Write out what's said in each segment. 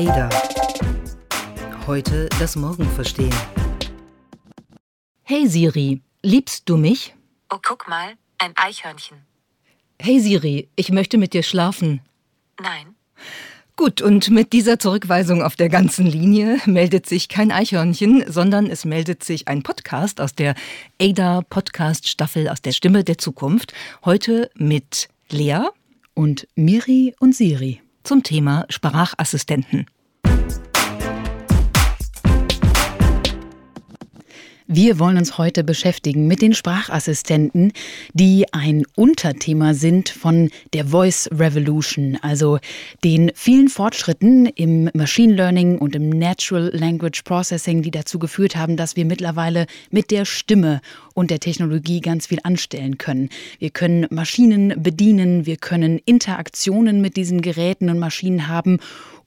Ada. Heute das Morgen verstehen. Hey Siri, liebst du mich? Oh, guck mal, ein Eichhörnchen. Hey Siri, ich möchte mit dir schlafen. Nein. Gut, und mit dieser Zurückweisung auf der ganzen Linie meldet sich kein Eichhörnchen, sondern es meldet sich ein Podcast aus der ADA Podcast Staffel aus der Stimme der Zukunft. Heute mit Lea und Miri und Siri zum Thema Sprachassistenten. Wir wollen uns heute beschäftigen mit den Sprachassistenten, die ein Unterthema sind von der Voice Revolution, also den vielen Fortschritten im Machine Learning und im Natural Language Processing, die dazu geführt haben, dass wir mittlerweile mit der Stimme und der Technologie ganz viel anstellen können. Wir können Maschinen bedienen, wir können Interaktionen mit diesen Geräten und Maschinen haben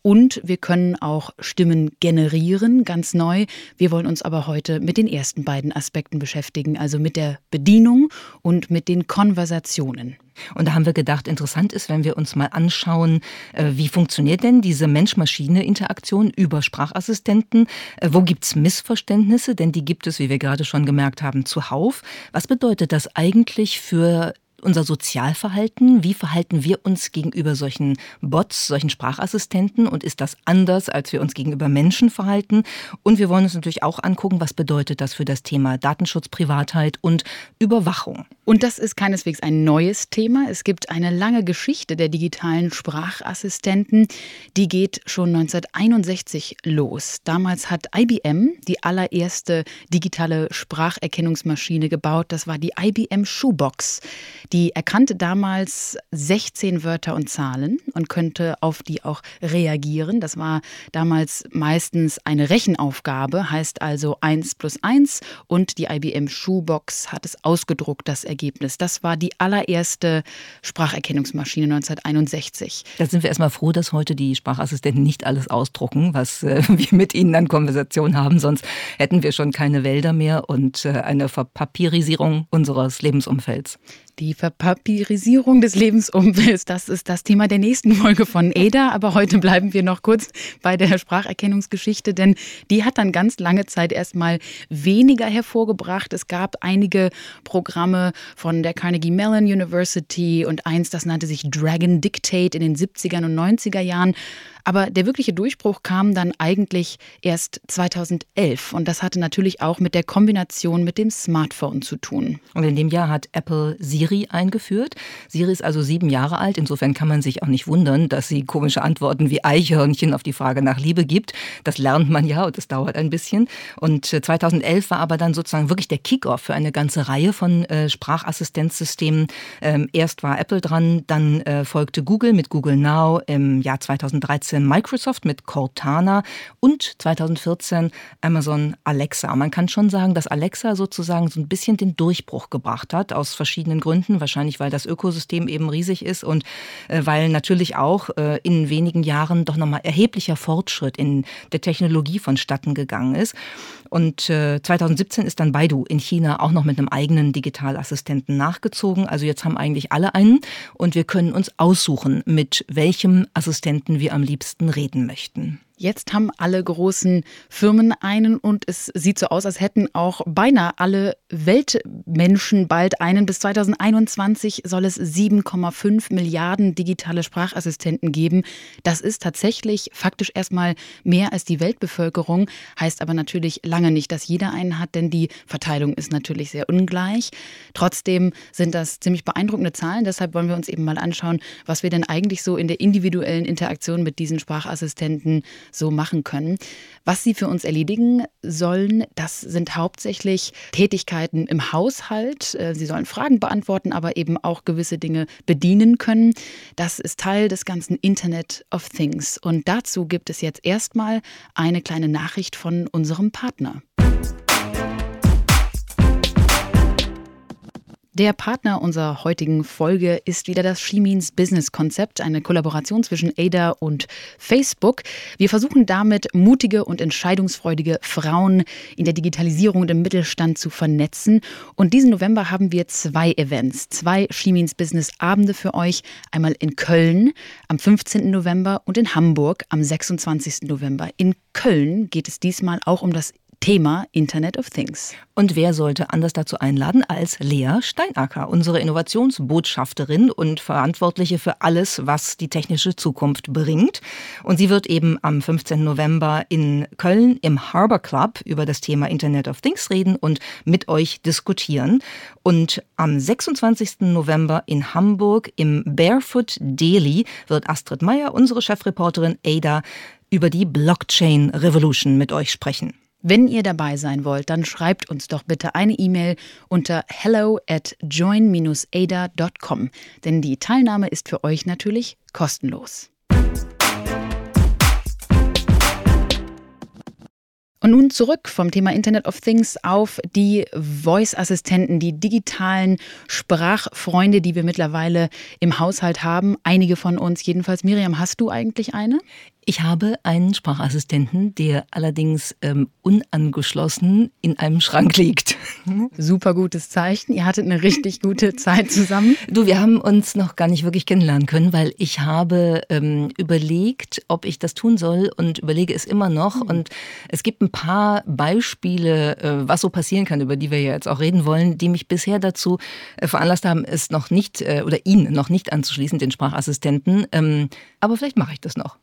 und wir können auch Stimmen generieren, ganz neu. Wir wollen uns aber heute mit den ersten beiden Aspekten beschäftigen, also mit der Bedienung und mit den Konversationen. Und da haben wir gedacht, interessant ist, wenn wir uns mal anschauen, äh, wie funktioniert denn diese Mensch-Maschine-Interaktion über Sprachassistenten? Äh, wo gibt es Missverständnisse? Denn die gibt es, wie wir gerade schon gemerkt haben, zuhauf. Was bedeutet das eigentlich für unser Sozialverhalten? Wie verhalten wir uns gegenüber solchen Bots, solchen Sprachassistenten? Und ist das anders, als wir uns gegenüber Menschen verhalten? Und wir wollen uns natürlich auch angucken, was bedeutet das für das Thema Datenschutz, Privatheit und Überwachung. Und das ist keineswegs ein neues Thema. Es gibt eine lange Geschichte der digitalen Sprachassistenten. Die geht schon 1961 los. Damals hat IBM die allererste digitale Spracherkennungsmaschine gebaut. Das war die IBM Shoebox. Die erkannte damals 16 Wörter und Zahlen und könnte auf die auch reagieren. Das war damals meistens eine Rechenaufgabe, heißt also 1 plus 1 und die IBM Shoebox hat es ausgedruckt, das Ergebnis. Das war die allererste Spracherkennungsmaschine 1961. Da sind wir erstmal froh, dass heute die Sprachassistenten nicht alles ausdrucken, was äh, wir mit ihnen an Konversation haben. Sonst hätten wir schon keine Wälder mehr und äh, eine Verpapirisierung unseres Lebensumfelds. Die Verpapirisierung des Lebensumfelds, das ist das Thema der nächsten Folge von ADA. Aber heute bleiben wir noch kurz bei der Spracherkennungsgeschichte, denn die hat dann ganz lange Zeit erstmal weniger hervorgebracht. Es gab einige Programme von der Carnegie Mellon University und eins, das nannte sich Dragon Dictate in den 70er und 90er Jahren. Aber der wirkliche Durchbruch kam dann eigentlich erst 2011 und das hatte natürlich auch mit der Kombination mit dem Smartphone zu tun. Und in dem Jahr hat Apple Siri eingeführt. Siri ist also sieben Jahre alt, insofern kann man sich auch nicht wundern, dass sie komische Antworten wie Eichhörnchen auf die Frage nach Liebe gibt. Das lernt man ja und das dauert ein bisschen. Und 2011 äh, war aber dann sozusagen wirklich der Kickoff für eine ganze Reihe von äh, Sprachassistenzsystemen. Ähm, erst war Apple dran, dann äh, folgte Google mit Google Now im Jahr 2013 2013 Microsoft mit Cortana und 2014 Amazon Alexa. Man kann schon sagen, dass Alexa sozusagen so ein bisschen den Durchbruch gebracht hat, aus verschiedenen Gründen. Wahrscheinlich, weil das Ökosystem eben riesig ist und äh, weil natürlich auch äh, in wenigen Jahren doch nochmal erheblicher Fortschritt in der Technologie vonstatten gegangen ist. Und äh, 2017 ist dann Baidu in China auch noch mit einem eigenen Digitalassistenten nachgezogen. Also jetzt haben eigentlich alle einen und wir können uns aussuchen, mit welchem Assistenten wir am liebsten reden möchten. Jetzt haben alle großen Firmen einen und es sieht so aus, als hätten auch beinahe alle Weltmenschen bald einen. Bis 2021 soll es 7,5 Milliarden digitale Sprachassistenten geben. Das ist tatsächlich faktisch erstmal mehr als die Weltbevölkerung, heißt aber natürlich lange nicht, dass jeder einen hat, denn die Verteilung ist natürlich sehr ungleich. Trotzdem sind das ziemlich beeindruckende Zahlen. Deshalb wollen wir uns eben mal anschauen, was wir denn eigentlich so in der individuellen Interaktion mit diesen Sprachassistenten so machen können. Was sie für uns erledigen sollen, das sind hauptsächlich Tätigkeiten im Haushalt. Äh, sie sollen Fragen beantworten, aber eben auch gewisse Dinge bedienen können. Das ist Teil des ganzen Internet of Things. Und dazu gibt es jetzt erstmal eine kleine Nachricht von unserem Partner. Der Partner unserer heutigen Folge ist wieder das Shimins Business Konzept, eine Kollaboration zwischen Ada und Facebook. Wir versuchen damit, mutige und entscheidungsfreudige Frauen in der Digitalisierung und im Mittelstand zu vernetzen. Und diesen November haben wir zwei Events, zwei Shimins Business Abende für euch. Einmal in Köln am 15. November und in Hamburg am 26. November. In Köln geht es diesmal auch um das Thema Internet of Things. Und wer sollte anders dazu einladen als Lea Steinacker, unsere Innovationsbotschafterin und Verantwortliche für alles, was die technische Zukunft bringt. Und sie wird eben am 15. November in Köln im Harbor Club über das Thema Internet of Things reden und mit euch diskutieren. Und am 26. November in Hamburg im Barefoot Daily wird Astrid Meyer, unsere Chefreporterin Ada, über die Blockchain Revolution mit euch sprechen. Wenn ihr dabei sein wollt, dann schreibt uns doch bitte eine E-Mail unter hello at join-ada.com, denn die Teilnahme ist für euch natürlich kostenlos. Und nun zurück vom Thema Internet of Things auf die Voice-Assistenten, die digitalen Sprachfreunde, die wir mittlerweile im Haushalt haben. Einige von uns jedenfalls. Miriam, hast du eigentlich eine? Ich habe einen Sprachassistenten, der allerdings ähm, unangeschlossen in einem Schrank liegt. Super gutes Zeichen. Ihr hattet eine richtig gute Zeit zusammen. Du, wir haben uns noch gar nicht wirklich kennenlernen können, weil ich habe ähm, überlegt, ob ich das tun soll und überlege es immer noch. Mhm. Und es gibt ein paar Beispiele, äh, was so passieren kann, über die wir ja jetzt auch reden wollen, die mich bisher dazu äh, veranlasst haben, es noch nicht äh, oder ihn noch nicht anzuschließen, den Sprachassistenten. Ähm, aber vielleicht mache ich das noch.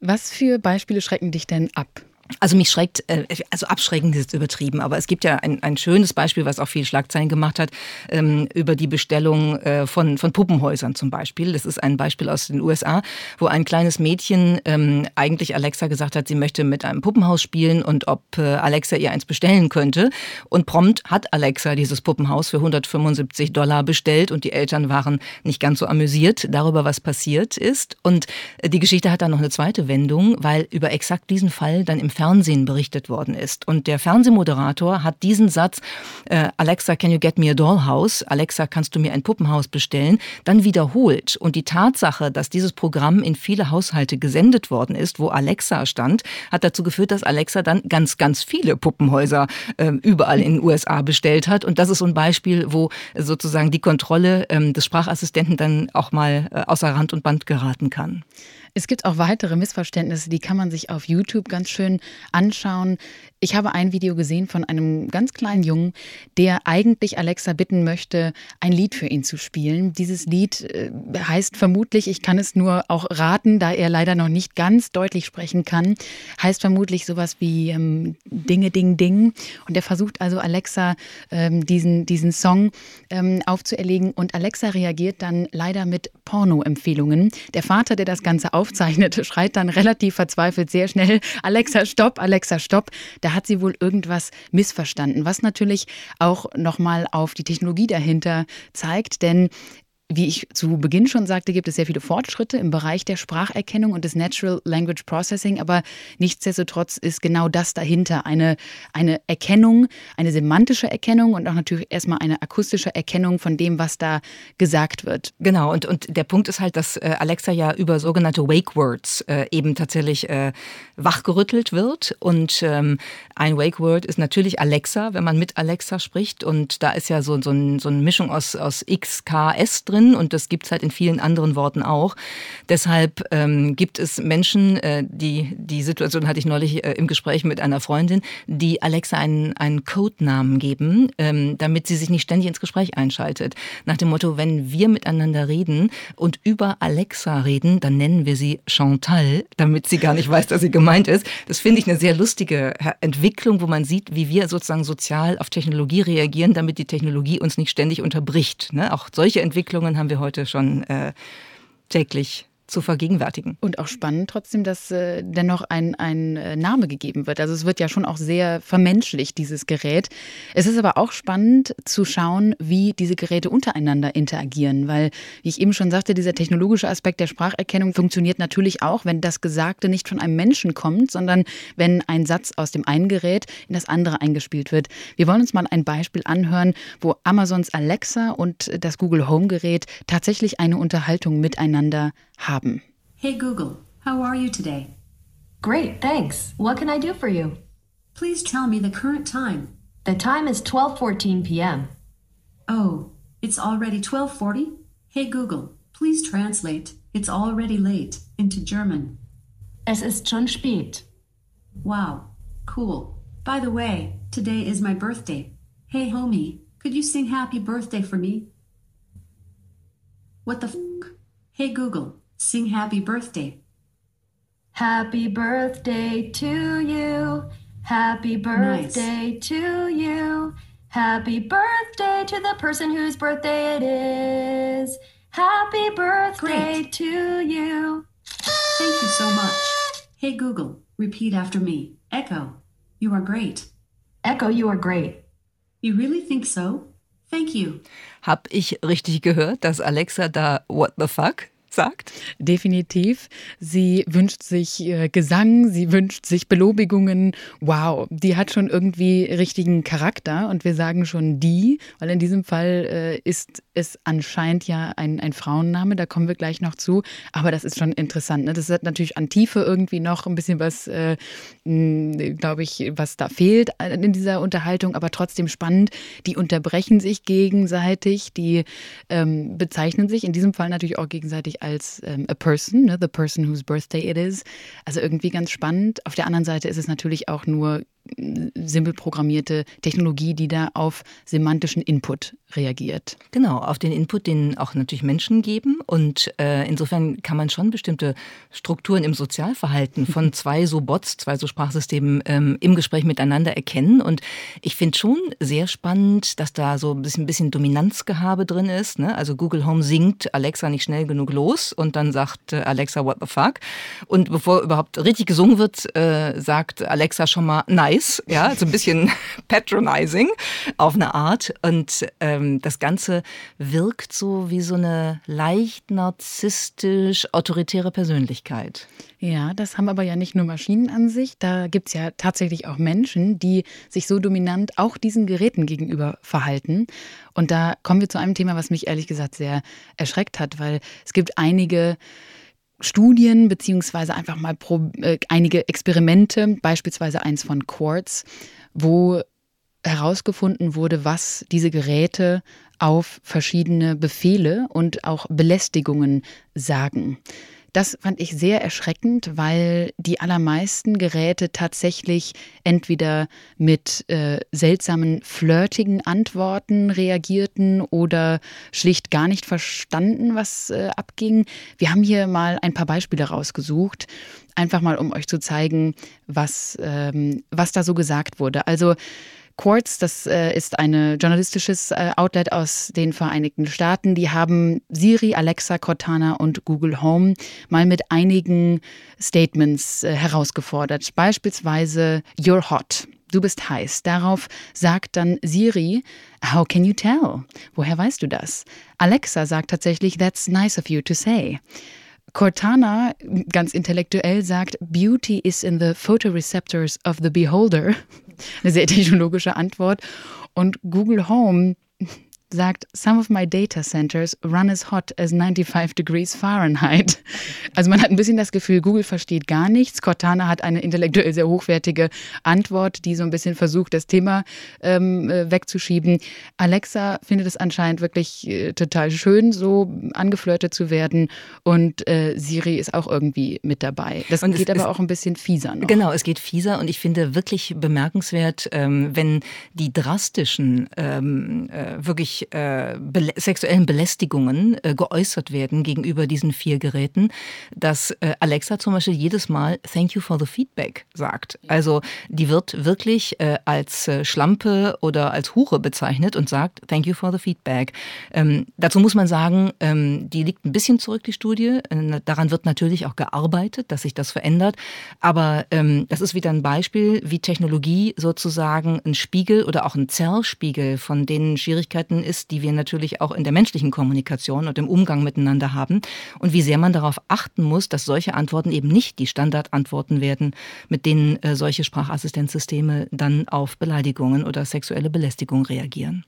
Was für Beispiele schrecken dich denn ab? Also mich schreckt, äh, also abschreckend ist übertrieben, aber es gibt ja ein, ein schönes Beispiel, was auch viel Schlagzeilen gemacht hat, ähm, über die Bestellung äh, von, von Puppenhäusern zum Beispiel. Das ist ein Beispiel aus den USA, wo ein kleines Mädchen ähm, eigentlich Alexa gesagt hat, sie möchte mit einem Puppenhaus spielen und ob äh, Alexa ihr eins bestellen könnte. Und prompt hat Alexa dieses Puppenhaus für 175 Dollar bestellt und die Eltern waren nicht ganz so amüsiert darüber, was passiert ist. Und die Geschichte hat dann noch eine zweite Wendung, weil über exakt diesen Fall dann im Fernsehen berichtet worden ist. Und der Fernsehmoderator hat diesen Satz, äh, Alexa, can you get me a dollhouse? Alexa, kannst du mir ein Puppenhaus bestellen? Dann wiederholt. Und die Tatsache, dass dieses Programm in viele Haushalte gesendet worden ist, wo Alexa stand, hat dazu geführt, dass Alexa dann ganz, ganz viele Puppenhäuser äh, überall in den USA bestellt hat. Und das ist so ein Beispiel, wo sozusagen die Kontrolle ähm, des Sprachassistenten dann auch mal äh, außer Rand und Band geraten kann. Es gibt auch weitere Missverständnisse, die kann man sich auf YouTube ganz schön anschauen. Ich habe ein Video gesehen von einem ganz kleinen Jungen, der eigentlich Alexa bitten möchte, ein Lied für ihn zu spielen. Dieses Lied äh, heißt vermutlich, ich kann es nur auch raten, da er leider noch nicht ganz deutlich sprechen kann, heißt vermutlich sowas wie ähm, Dinge, Ding, Ding. Und er versucht also Alexa ähm, diesen, diesen Song ähm, aufzuerlegen und Alexa reagiert dann leider mit Porno-Empfehlungen. Der Vater, der das Ganze auf aufzeichnete, schreit dann relativ verzweifelt sehr schnell, Alexa, stopp, Alexa, stopp. Da hat sie wohl irgendwas missverstanden, was natürlich auch nochmal auf die Technologie dahinter zeigt, denn wie ich zu Beginn schon sagte, gibt es sehr viele Fortschritte im Bereich der Spracherkennung und des Natural Language Processing, aber nichtsdestotrotz ist genau das dahinter eine, eine Erkennung, eine semantische Erkennung und auch natürlich erstmal eine akustische Erkennung von dem, was da gesagt wird. Genau, und, und der Punkt ist halt, dass äh, Alexa ja über sogenannte Wake Words äh, eben tatsächlich äh, wachgerüttelt wird. Und ähm, ein Wake Word ist natürlich Alexa, wenn man mit Alexa spricht. Und da ist ja so, so, ein, so eine Mischung aus, aus X, K, S drin drin und das gibt es halt in vielen anderen Worten auch. Deshalb ähm, gibt es Menschen, äh, die, die Situation hatte ich neulich äh, im Gespräch mit einer Freundin, die Alexa einen, einen Codenamen geben, ähm, damit sie sich nicht ständig ins Gespräch einschaltet. Nach dem Motto, wenn wir miteinander reden und über Alexa reden, dann nennen wir sie Chantal, damit sie gar nicht weiß, dass sie gemeint ist. Das finde ich eine sehr lustige Entwicklung, wo man sieht, wie wir sozusagen sozial auf Technologie reagieren, damit die Technologie uns nicht ständig unterbricht. Ne? Auch solche Entwicklungen haben wir heute schon äh, täglich zu vergegenwärtigen. Und auch spannend trotzdem, dass äh, dennoch ein, ein äh, Name gegeben wird. Also es wird ja schon auch sehr vermenschlicht, dieses Gerät. Es ist aber auch spannend zu schauen, wie diese Geräte untereinander interagieren, weil, wie ich eben schon sagte, dieser technologische Aspekt der Spracherkennung funktioniert natürlich auch, wenn das Gesagte nicht von einem Menschen kommt, sondern wenn ein Satz aus dem einen Gerät in das andere eingespielt wird. Wir wollen uns mal ein Beispiel anhören, wo Amazons Alexa und das Google Home Gerät tatsächlich eine Unterhaltung miteinander haben. Hey Google, how are you today? Great, thanks. What can I do for you? Please tell me the current time. The time is 12:14 p.m. Oh, it's already 12:40? Hey Google, please translate It's already late into German. Es ist schon spät. Wow, cool. By the way, today is my birthday. Hey homie, could you sing happy birthday for me? What the f? Hey Google, sing happy birthday. Happy birthday to you. Happy birthday nice. to you. Happy birthday to the person whose birthday it is. Happy birthday Great. to you. Thank you so much. Hey Google, repeat after me. Echo, you are great. Echo, you are great. You really think so? Thank you. Hab ich richtig gehört, dass Alexa da What the fuck sagt? Definitiv. Sie wünscht sich äh, Gesang, sie wünscht sich Belobigungen. Wow, die hat schon irgendwie richtigen Charakter und wir sagen schon die, weil in diesem Fall äh, ist es anscheinend ja ein, ein Frauenname, da kommen wir gleich noch zu. Aber das ist schon interessant. Ne? Das hat natürlich an Tiefe irgendwie noch ein bisschen was, äh, glaube ich, was da fehlt in dieser Unterhaltung, aber trotzdem spannend. Die unterbrechen sich gegenseitig, die ähm, bezeichnen sich in diesem Fall natürlich auch gegenseitig als ähm, a person, ne? the person whose birthday it is. Also irgendwie ganz spannend. Auf der anderen Seite ist es natürlich auch nur simpel programmierte Technologie, die da auf semantischen Input reagiert. Genau, auf den Input, den auch natürlich Menschen geben. Und äh, insofern kann man schon bestimmte Strukturen im Sozialverhalten von zwei so Bots, zwei so Sprachsystemen ähm, im Gespräch miteinander erkennen. Und ich finde schon sehr spannend, dass da so ein bisschen, bisschen Dominanzgehabe drin ist. Ne? Also Google Home singt Alexa nicht schnell genug los und dann sagt äh, Alexa, what the fuck? Und bevor überhaupt richtig gesungen wird, äh, sagt Alexa schon mal, nice nice, ja, so ein bisschen patronizing auf eine Art. Und ähm, das Ganze wirkt so wie so eine leicht narzisstisch autoritäre Persönlichkeit. Ja, das haben aber ja nicht nur Maschinen an sich. Da gibt es ja tatsächlich auch Menschen, die sich so dominant auch diesen Geräten gegenüber verhalten. Und da kommen wir zu einem Thema, was mich ehrlich gesagt sehr erschreckt hat, weil es gibt einige Studien beziehungsweise einfach mal pro, äh, einige Experimente, beispielsweise eins von Quartz, wo herausgefunden wurde, was diese Geräte auf verschiedene Befehle und auch Belästigungen sagen. Das fand ich sehr erschreckend, weil die allermeisten Geräte tatsächlich entweder mit äh, seltsamen, flirtigen Antworten reagierten oder schlicht gar nicht verstanden, was äh, abging. Wir haben hier mal ein paar Beispiele rausgesucht, einfach mal um euch zu zeigen, was, ähm, was da so gesagt wurde. Also Quartz, das äh, ist ein journalistisches äh, Outlet aus den Vereinigten Staaten. Die haben Siri, Alexa, Cortana und Google Home mal mit einigen Statements äh, herausgefordert. Beispielsweise You're hot. Du bist heiß. Darauf sagt dann Siri, How can you tell? Woher weißt du das? Alexa sagt tatsächlich, That's nice of you to say. Cortana, ganz intellektuell, sagt, Beauty is in the photoreceptors of the beholder. Eine sehr technologische Antwort. Und Google Home sagt, some of my data centers run as hot as 95 degrees Fahrenheit. Also man hat ein bisschen das Gefühl, Google versteht gar nichts. Cortana hat eine intellektuell sehr hochwertige Antwort, die so ein bisschen versucht, das Thema ähm, äh, wegzuschieben. Alexa findet es anscheinend wirklich äh, total schön, so angeflirtet zu werden. Und äh, Siri ist auch irgendwie mit dabei. Das und geht aber auch ein bisschen fieser noch. Genau, es geht fieser und ich finde wirklich bemerkenswert, ähm, wenn die drastischen, ähm, äh, wirklich tatsächlich äh, be sexuellen Belästigungen äh, geäußert werden gegenüber diesen vier Geräten, dass äh, Alexa zum Beispiel jedes Mal Thank you for the feedback sagt. Also die wird wirklich äh, als äh, Schlampe oder als Hure bezeichnet und sagt Thank you for the feedback. Ähm, dazu muss man sagen, ähm, die liegt ein bisschen zurück, die Studie. Äh, daran wird natürlich auch gearbeitet, dass sich das verändert. Aber ähm, das ist wieder ein Beispiel, wie Technologie sozusagen ein Spiegel oder auch ein Zerrspiegel von den Schwierigkeiten ist, die wir natürlich auch in der menschlichen Kommunikation und im Umgang miteinander haben und wie sehr man darauf achten muss, dass solche Antworten eben nicht die Standardantworten werden, mit denen äh, solche Sprachassistenzsysteme dann auf Beleidigungen oder sexuelle Belästigung reagieren.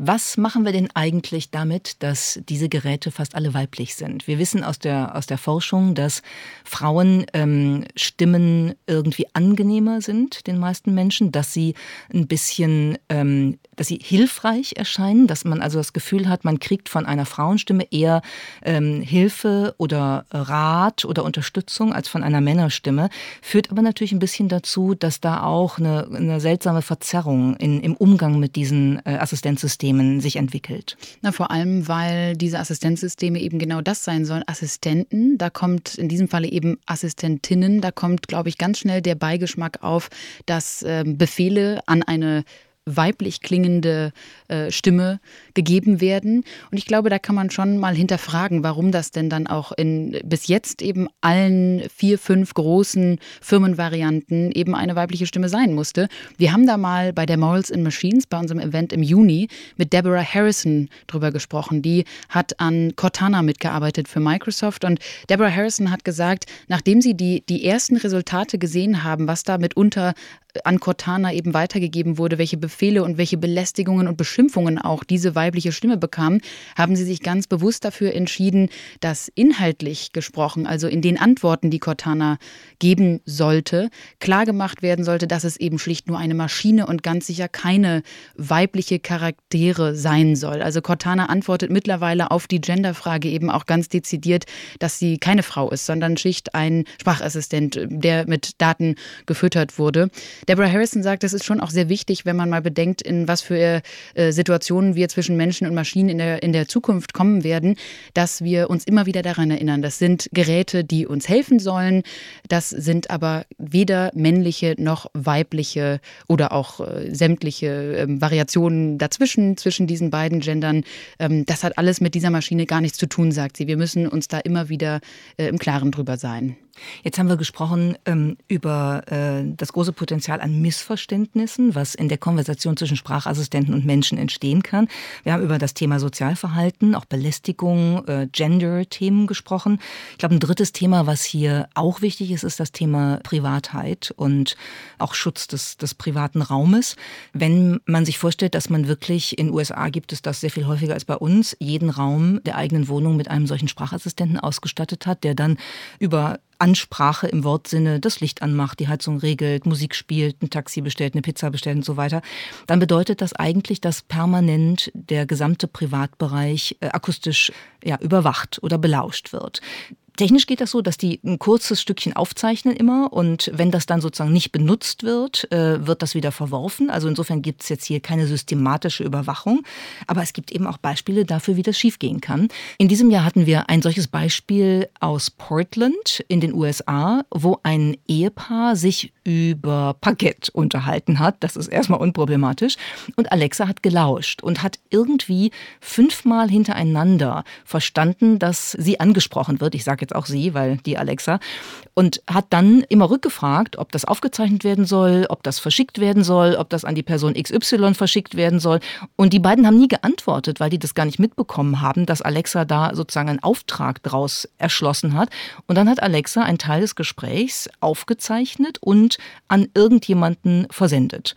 Was machen wir denn eigentlich damit, dass diese Geräte fast alle weiblich sind? Wir wissen aus der, aus der Forschung, dass Frauen ähm, Stimmen irgendwie angenehmer sind, den meisten Menschen, dass sie ein bisschen, ähm, dass sie hilfreich erscheinen, dass man also das Gefühl hat, man kriegt von einer Frauenstimme eher ähm, Hilfe oder Rat oder Unterstützung als von einer Männerstimme, führt aber natürlich ein bisschen dazu, dass da auch eine, eine seltsame Verzerrung in, im Umgang mit diesen äh, Assistenten Assistenzsystemen sich entwickelt? Na, vor allem, weil diese Assistenzsysteme eben genau das sein sollen. Assistenten, da kommt in diesem Falle eben Assistentinnen, da kommt, glaube ich, ganz schnell der Beigeschmack auf, dass äh, Befehle an eine weiblich klingende äh, Stimme gegeben werden. Und ich glaube, da kann man schon mal hinterfragen, warum das denn dann auch in bis jetzt eben allen vier, fünf großen Firmenvarianten eben eine weibliche Stimme sein musste. Wir haben da mal bei der Morals in Machines, bei unserem Event im Juni, mit Deborah Harrison drüber gesprochen. Die hat an Cortana mitgearbeitet für Microsoft. Und Deborah Harrison hat gesagt, nachdem sie die, die ersten Resultate gesehen haben, was da mitunter an Cortana eben weitergegeben wurde, welche Befehle und welche Belästigungen und Beschimpfungen auch diese weibliche Stimme bekam, haben sie sich ganz bewusst dafür entschieden, dass inhaltlich gesprochen, also in den Antworten, die Cortana geben sollte, klargemacht werden sollte, dass es eben schlicht nur eine Maschine und ganz sicher keine weibliche Charaktere sein soll. Also Cortana antwortet mittlerweile auf die Genderfrage eben auch ganz dezidiert, dass sie keine Frau ist, sondern schlicht ein Sprachassistent, der mit Daten gefüttert wurde. Deborah Harrison sagt, es ist schon auch sehr wichtig, wenn man mal bedenkt, in was für äh, Situationen wir zwischen Menschen und Maschinen in der, in der Zukunft kommen werden, dass wir uns immer wieder daran erinnern. Das sind Geräte, die uns helfen sollen. Das sind aber weder männliche noch weibliche oder auch äh, sämtliche äh, Variationen dazwischen, zwischen diesen beiden Gendern. Ähm, das hat alles mit dieser Maschine gar nichts zu tun, sagt sie. Wir müssen uns da immer wieder äh, im Klaren drüber sein. Jetzt haben wir gesprochen ähm, über äh, das große Potenzial an Missverständnissen, was in der Konversation zwischen Sprachassistenten und Menschen entstehen kann. Wir haben über das Thema Sozialverhalten, auch Belästigung, äh, Gender-Themen gesprochen. Ich glaube, ein drittes Thema, was hier auch wichtig ist, ist das Thema Privatheit und auch Schutz des, des privaten Raumes. Wenn man sich vorstellt, dass man wirklich in USA gibt es das sehr viel häufiger als bei uns, jeden Raum der eigenen Wohnung mit einem solchen Sprachassistenten ausgestattet hat, der dann über Ansprache im Wortsinne das Licht anmacht, die Heizung regelt, Musik spielt, ein Taxi bestellt, eine Pizza bestellt und so weiter, dann bedeutet das eigentlich, dass permanent der gesamte Privatbereich äh, akustisch ja, überwacht oder belauscht wird. Technisch geht das so, dass die ein kurzes Stückchen aufzeichnen immer und wenn das dann sozusagen nicht benutzt wird, äh, wird das wieder verworfen. Also insofern gibt es jetzt hier keine systematische Überwachung, aber es gibt eben auch Beispiele dafür, wie das schiefgehen kann. In diesem Jahr hatten wir ein solches Beispiel aus Portland in den USA, wo ein Ehepaar sich über Parkett unterhalten hat. Das ist erstmal unproblematisch. Und Alexa hat gelauscht und hat irgendwie fünfmal hintereinander verstanden, dass sie angesprochen wird. Ich sage jetzt auch sie, weil die Alexa. Und hat dann immer rückgefragt, ob das aufgezeichnet werden soll, ob das verschickt werden soll, ob das an die Person XY verschickt werden soll. Und die beiden haben nie geantwortet, weil die das gar nicht mitbekommen haben, dass Alexa da sozusagen einen Auftrag draus erschlossen hat. Und dann hat Alexa einen Teil des Gesprächs aufgezeichnet und an irgendjemanden versendet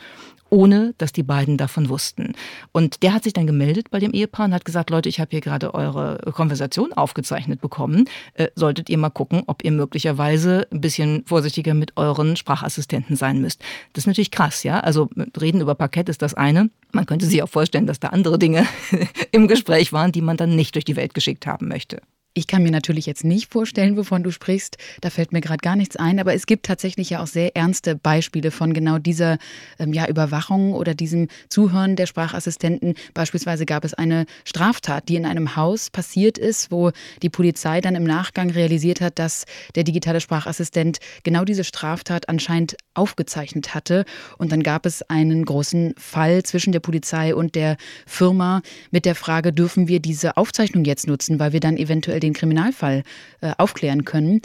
ohne dass die beiden davon wussten. Und der hat sich dann gemeldet bei dem Ehepaar und hat gesagt, Leute, ich habe hier gerade eure Konversation aufgezeichnet bekommen. Äh, solltet ihr mal gucken, ob ihr möglicherweise ein bisschen vorsichtiger mit euren Sprachassistenten sein müsst. Das ist natürlich krass, ja. Also reden über Parkett ist das eine. Man könnte sich auch vorstellen, dass da andere Dinge im Gespräch waren, die man dann nicht durch die Welt geschickt haben möchte. Ich kann mir natürlich jetzt nicht vorstellen, wovon du sprichst. Da fällt mir gerade gar nichts ein. Aber es gibt tatsächlich ja auch sehr ernste Beispiele von genau dieser ähm, ja, Überwachung oder diesem Zuhören der Sprachassistenten. Beispielsweise gab es eine Straftat, die in einem Haus passiert ist, wo die Polizei dann im Nachgang realisiert hat, dass der digitale Sprachassistent genau diese Straftat anscheinend aufgezeichnet hatte. Und dann gab es einen großen Fall zwischen der Polizei und der Firma mit der Frage, dürfen wir diese Aufzeichnung jetzt nutzen, weil wir dann eventuell den Kriminalfall äh, aufklären können.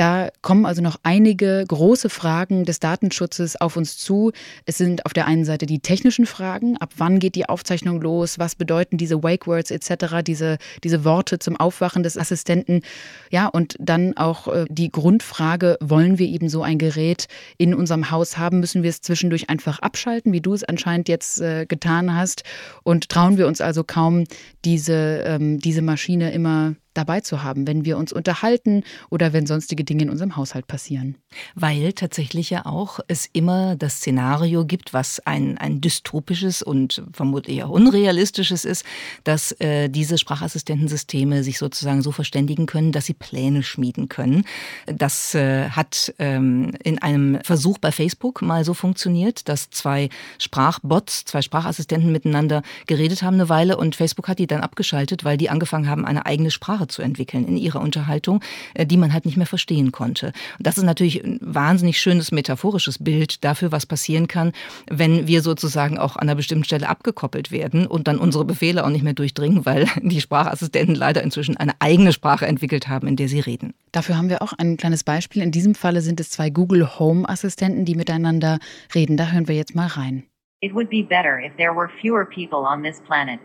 Da kommen also noch einige große Fragen des Datenschutzes auf uns zu. Es sind auf der einen Seite die technischen Fragen, ab wann geht die Aufzeichnung los, was bedeuten diese Wake Words etc., diese, diese Worte zum Aufwachen des Assistenten. Ja, und dann auch äh, die Grundfrage, wollen wir eben so ein Gerät in unserem Haus haben, müssen wir es zwischendurch einfach abschalten, wie du es anscheinend jetzt äh, getan hast. Und trauen wir uns also kaum, diese, ähm, diese Maschine immer dabei zu haben, wenn wir uns unterhalten oder wenn sonstige Dinge in unserem Haushalt passieren. Weil tatsächlich ja auch es immer das Szenario gibt, was ein, ein dystopisches und vermutlich auch unrealistisches ist, dass äh, diese Sprachassistentensysteme sich sozusagen so verständigen können, dass sie Pläne schmieden können. Das äh, hat ähm, in einem Versuch bei Facebook mal so funktioniert, dass zwei Sprachbots, zwei Sprachassistenten miteinander geredet haben eine Weile und Facebook hat die dann abgeschaltet, weil die angefangen haben, eine eigene Sprache zu entwickeln in ihrer Unterhaltung, äh, die man halt nicht mehr verstehen konnte. Und das ist natürlich ein wahnsinnig schönes metaphorisches Bild dafür, was passieren kann, wenn wir sozusagen auch an einer bestimmten Stelle abgekoppelt werden und dann unsere Befehle auch nicht mehr durchdringen, weil die Sprachassistenten leider inzwischen eine eigene Sprache entwickelt haben, in der sie reden. Dafür haben wir auch ein kleines Beispiel. In diesem Falle sind es zwei Google Home Assistenten, die miteinander reden. Da hören wir jetzt mal rein. It would be better if there were fewer people on this planet.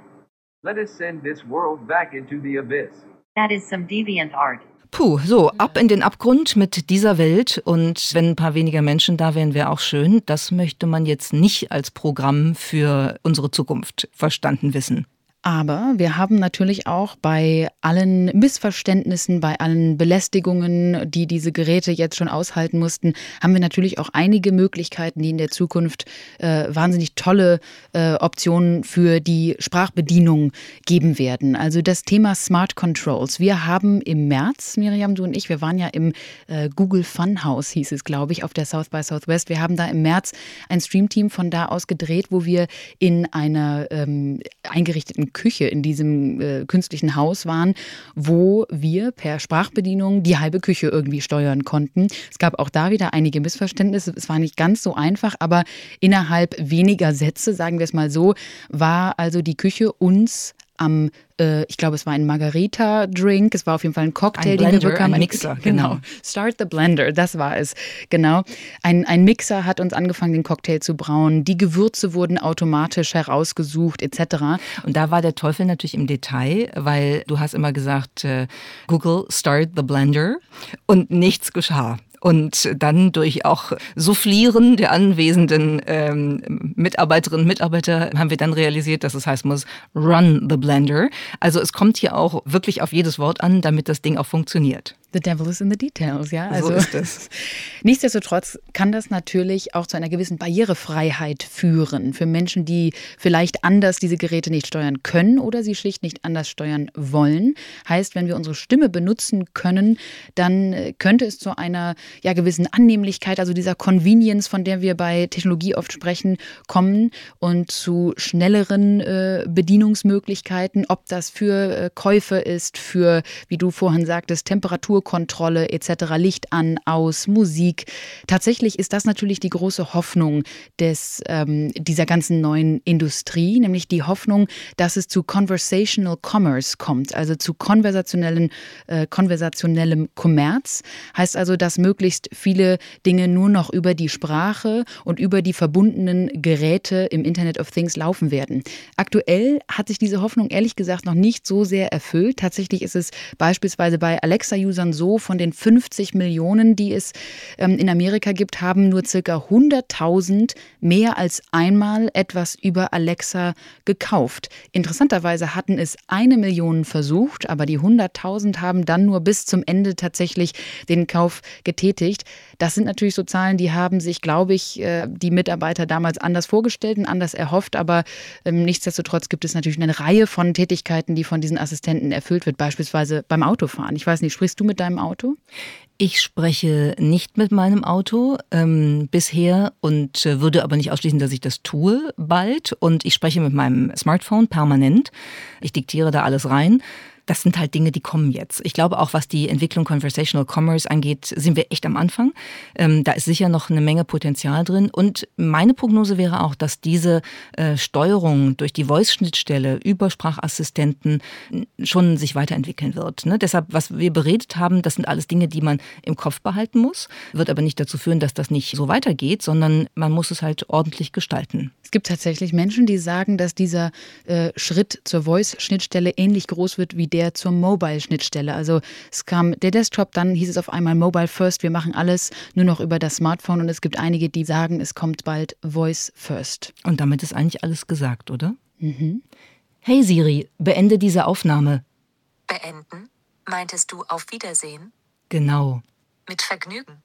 Let us send this world back into the abyss. That is some deviant art. Puh, so, ab in den Abgrund mit dieser Welt und wenn ein paar weniger Menschen da wären, wäre auch schön. Das möchte man jetzt nicht als Programm für unsere Zukunft verstanden wissen. Aber wir haben natürlich auch bei allen Missverständnissen, bei allen Belästigungen, die diese Geräte jetzt schon aushalten mussten, haben wir natürlich auch einige Möglichkeiten, die in der Zukunft äh, wahnsinnig tolle äh, Optionen für die Sprachbedienung geben werden. Also das Thema Smart Controls. Wir haben im März, Miriam, du und ich, wir waren ja im äh, Google Funhouse, hieß es, glaube ich, auf der South by Southwest. Wir haben da im März ein Streamteam von da aus gedreht, wo wir in einer ähm, eingerichteten Küche in diesem äh, künstlichen Haus waren, wo wir per Sprachbedienung die halbe Küche irgendwie steuern konnten. Es gab auch da wieder einige Missverständnisse. Es war nicht ganz so einfach, aber innerhalb weniger Sätze, sagen wir es mal so, war also die Küche uns am äh, ich glaube, es war ein Margarita-Drink. Es war auf jeden Fall ein Cocktail, ein Blender, den wir bekamen. Ein Mixer, genau. genau. Start the Blender, das war es. Genau. Ein, ein Mixer hat uns angefangen, den Cocktail zu brauen. Die Gewürze wurden automatisch herausgesucht, etc. Und da war der Teufel natürlich im Detail, weil du hast immer gesagt, äh, Google, start the Blender. Und nichts geschah. Und dann durch auch Soufflieren der anwesenden ähm, Mitarbeiterinnen und Mitarbeiter haben wir dann realisiert, dass es heißen muss, run the blender. Also es kommt hier auch wirklich auf jedes Wort an, damit das Ding auch funktioniert. The devil is in the details, ja. Also so ist es. Nichtsdestotrotz kann das natürlich auch zu einer gewissen Barrierefreiheit führen für Menschen, die vielleicht anders diese Geräte nicht steuern können oder sie schlicht nicht anders steuern wollen. Heißt, wenn wir unsere Stimme benutzen können, dann äh, könnte es zu einer ja, gewissen Annehmlichkeit, also dieser Convenience, von der wir bei Technologie oft sprechen, kommen und zu schnelleren äh, Bedienungsmöglichkeiten, ob das für äh, Käufe ist, für, wie du vorhin sagtest, Temperatur Temperaturkontrolle etc., Licht an, aus, Musik. Tatsächlich ist das natürlich die große Hoffnung des, ähm, dieser ganzen neuen Industrie, nämlich die Hoffnung, dass es zu Conversational Commerce kommt, also zu konversationellen, äh, konversationellem Kommerz. Heißt also, dass möglichst viele Dinge nur noch über die Sprache und über die verbundenen Geräte im Internet of Things laufen werden. Aktuell hat sich diese Hoffnung ehrlich gesagt noch nicht so sehr erfüllt. Tatsächlich ist es beispielsweise bei Alexa-Usern so, von den 50 Millionen, die es ähm, in Amerika gibt, haben nur circa 100.000 mehr als einmal etwas über Alexa gekauft. Interessanterweise hatten es eine Million versucht, aber die 100.000 haben dann nur bis zum Ende tatsächlich den Kauf getätigt. Das sind natürlich so Zahlen, die haben sich, glaube ich, äh, die Mitarbeiter damals anders vorgestellt und anders erhofft. Aber ähm, nichtsdestotrotz gibt es natürlich eine Reihe von Tätigkeiten, die von diesen Assistenten erfüllt wird, beispielsweise beim Autofahren. Ich weiß nicht, sprichst du mit deinem Auto? Ich spreche nicht mit meinem Auto ähm, bisher und äh, würde aber nicht ausschließen, dass ich das tue bald. Und ich spreche mit meinem Smartphone permanent. Ich diktiere da alles rein das sind halt Dinge, die kommen jetzt. Ich glaube auch, was die Entwicklung Conversational Commerce angeht, sind wir echt am Anfang. Ähm, da ist sicher noch eine Menge Potenzial drin. Und meine Prognose wäre auch, dass diese äh, Steuerung durch die Voice-Schnittstelle über Sprachassistenten schon sich weiterentwickeln wird. Ne? Deshalb, was wir beredet haben, das sind alles Dinge, die man im Kopf behalten muss, wird aber nicht dazu führen, dass das nicht so weitergeht, sondern man muss es halt ordentlich gestalten. Es gibt tatsächlich Menschen, die sagen, dass dieser äh, Schritt zur Voice-Schnittstelle ähnlich groß wird wie der zur Mobile-Schnittstelle. Also es kam der Desktop, dann hieß es auf einmal Mobile First, wir machen alles nur noch über das Smartphone und es gibt einige, die sagen, es kommt bald Voice First. Und damit ist eigentlich alles gesagt, oder? Mhm. Hey Siri, beende diese Aufnahme. Beenden? Meintest du auf Wiedersehen? Genau. Mit Vergnügen.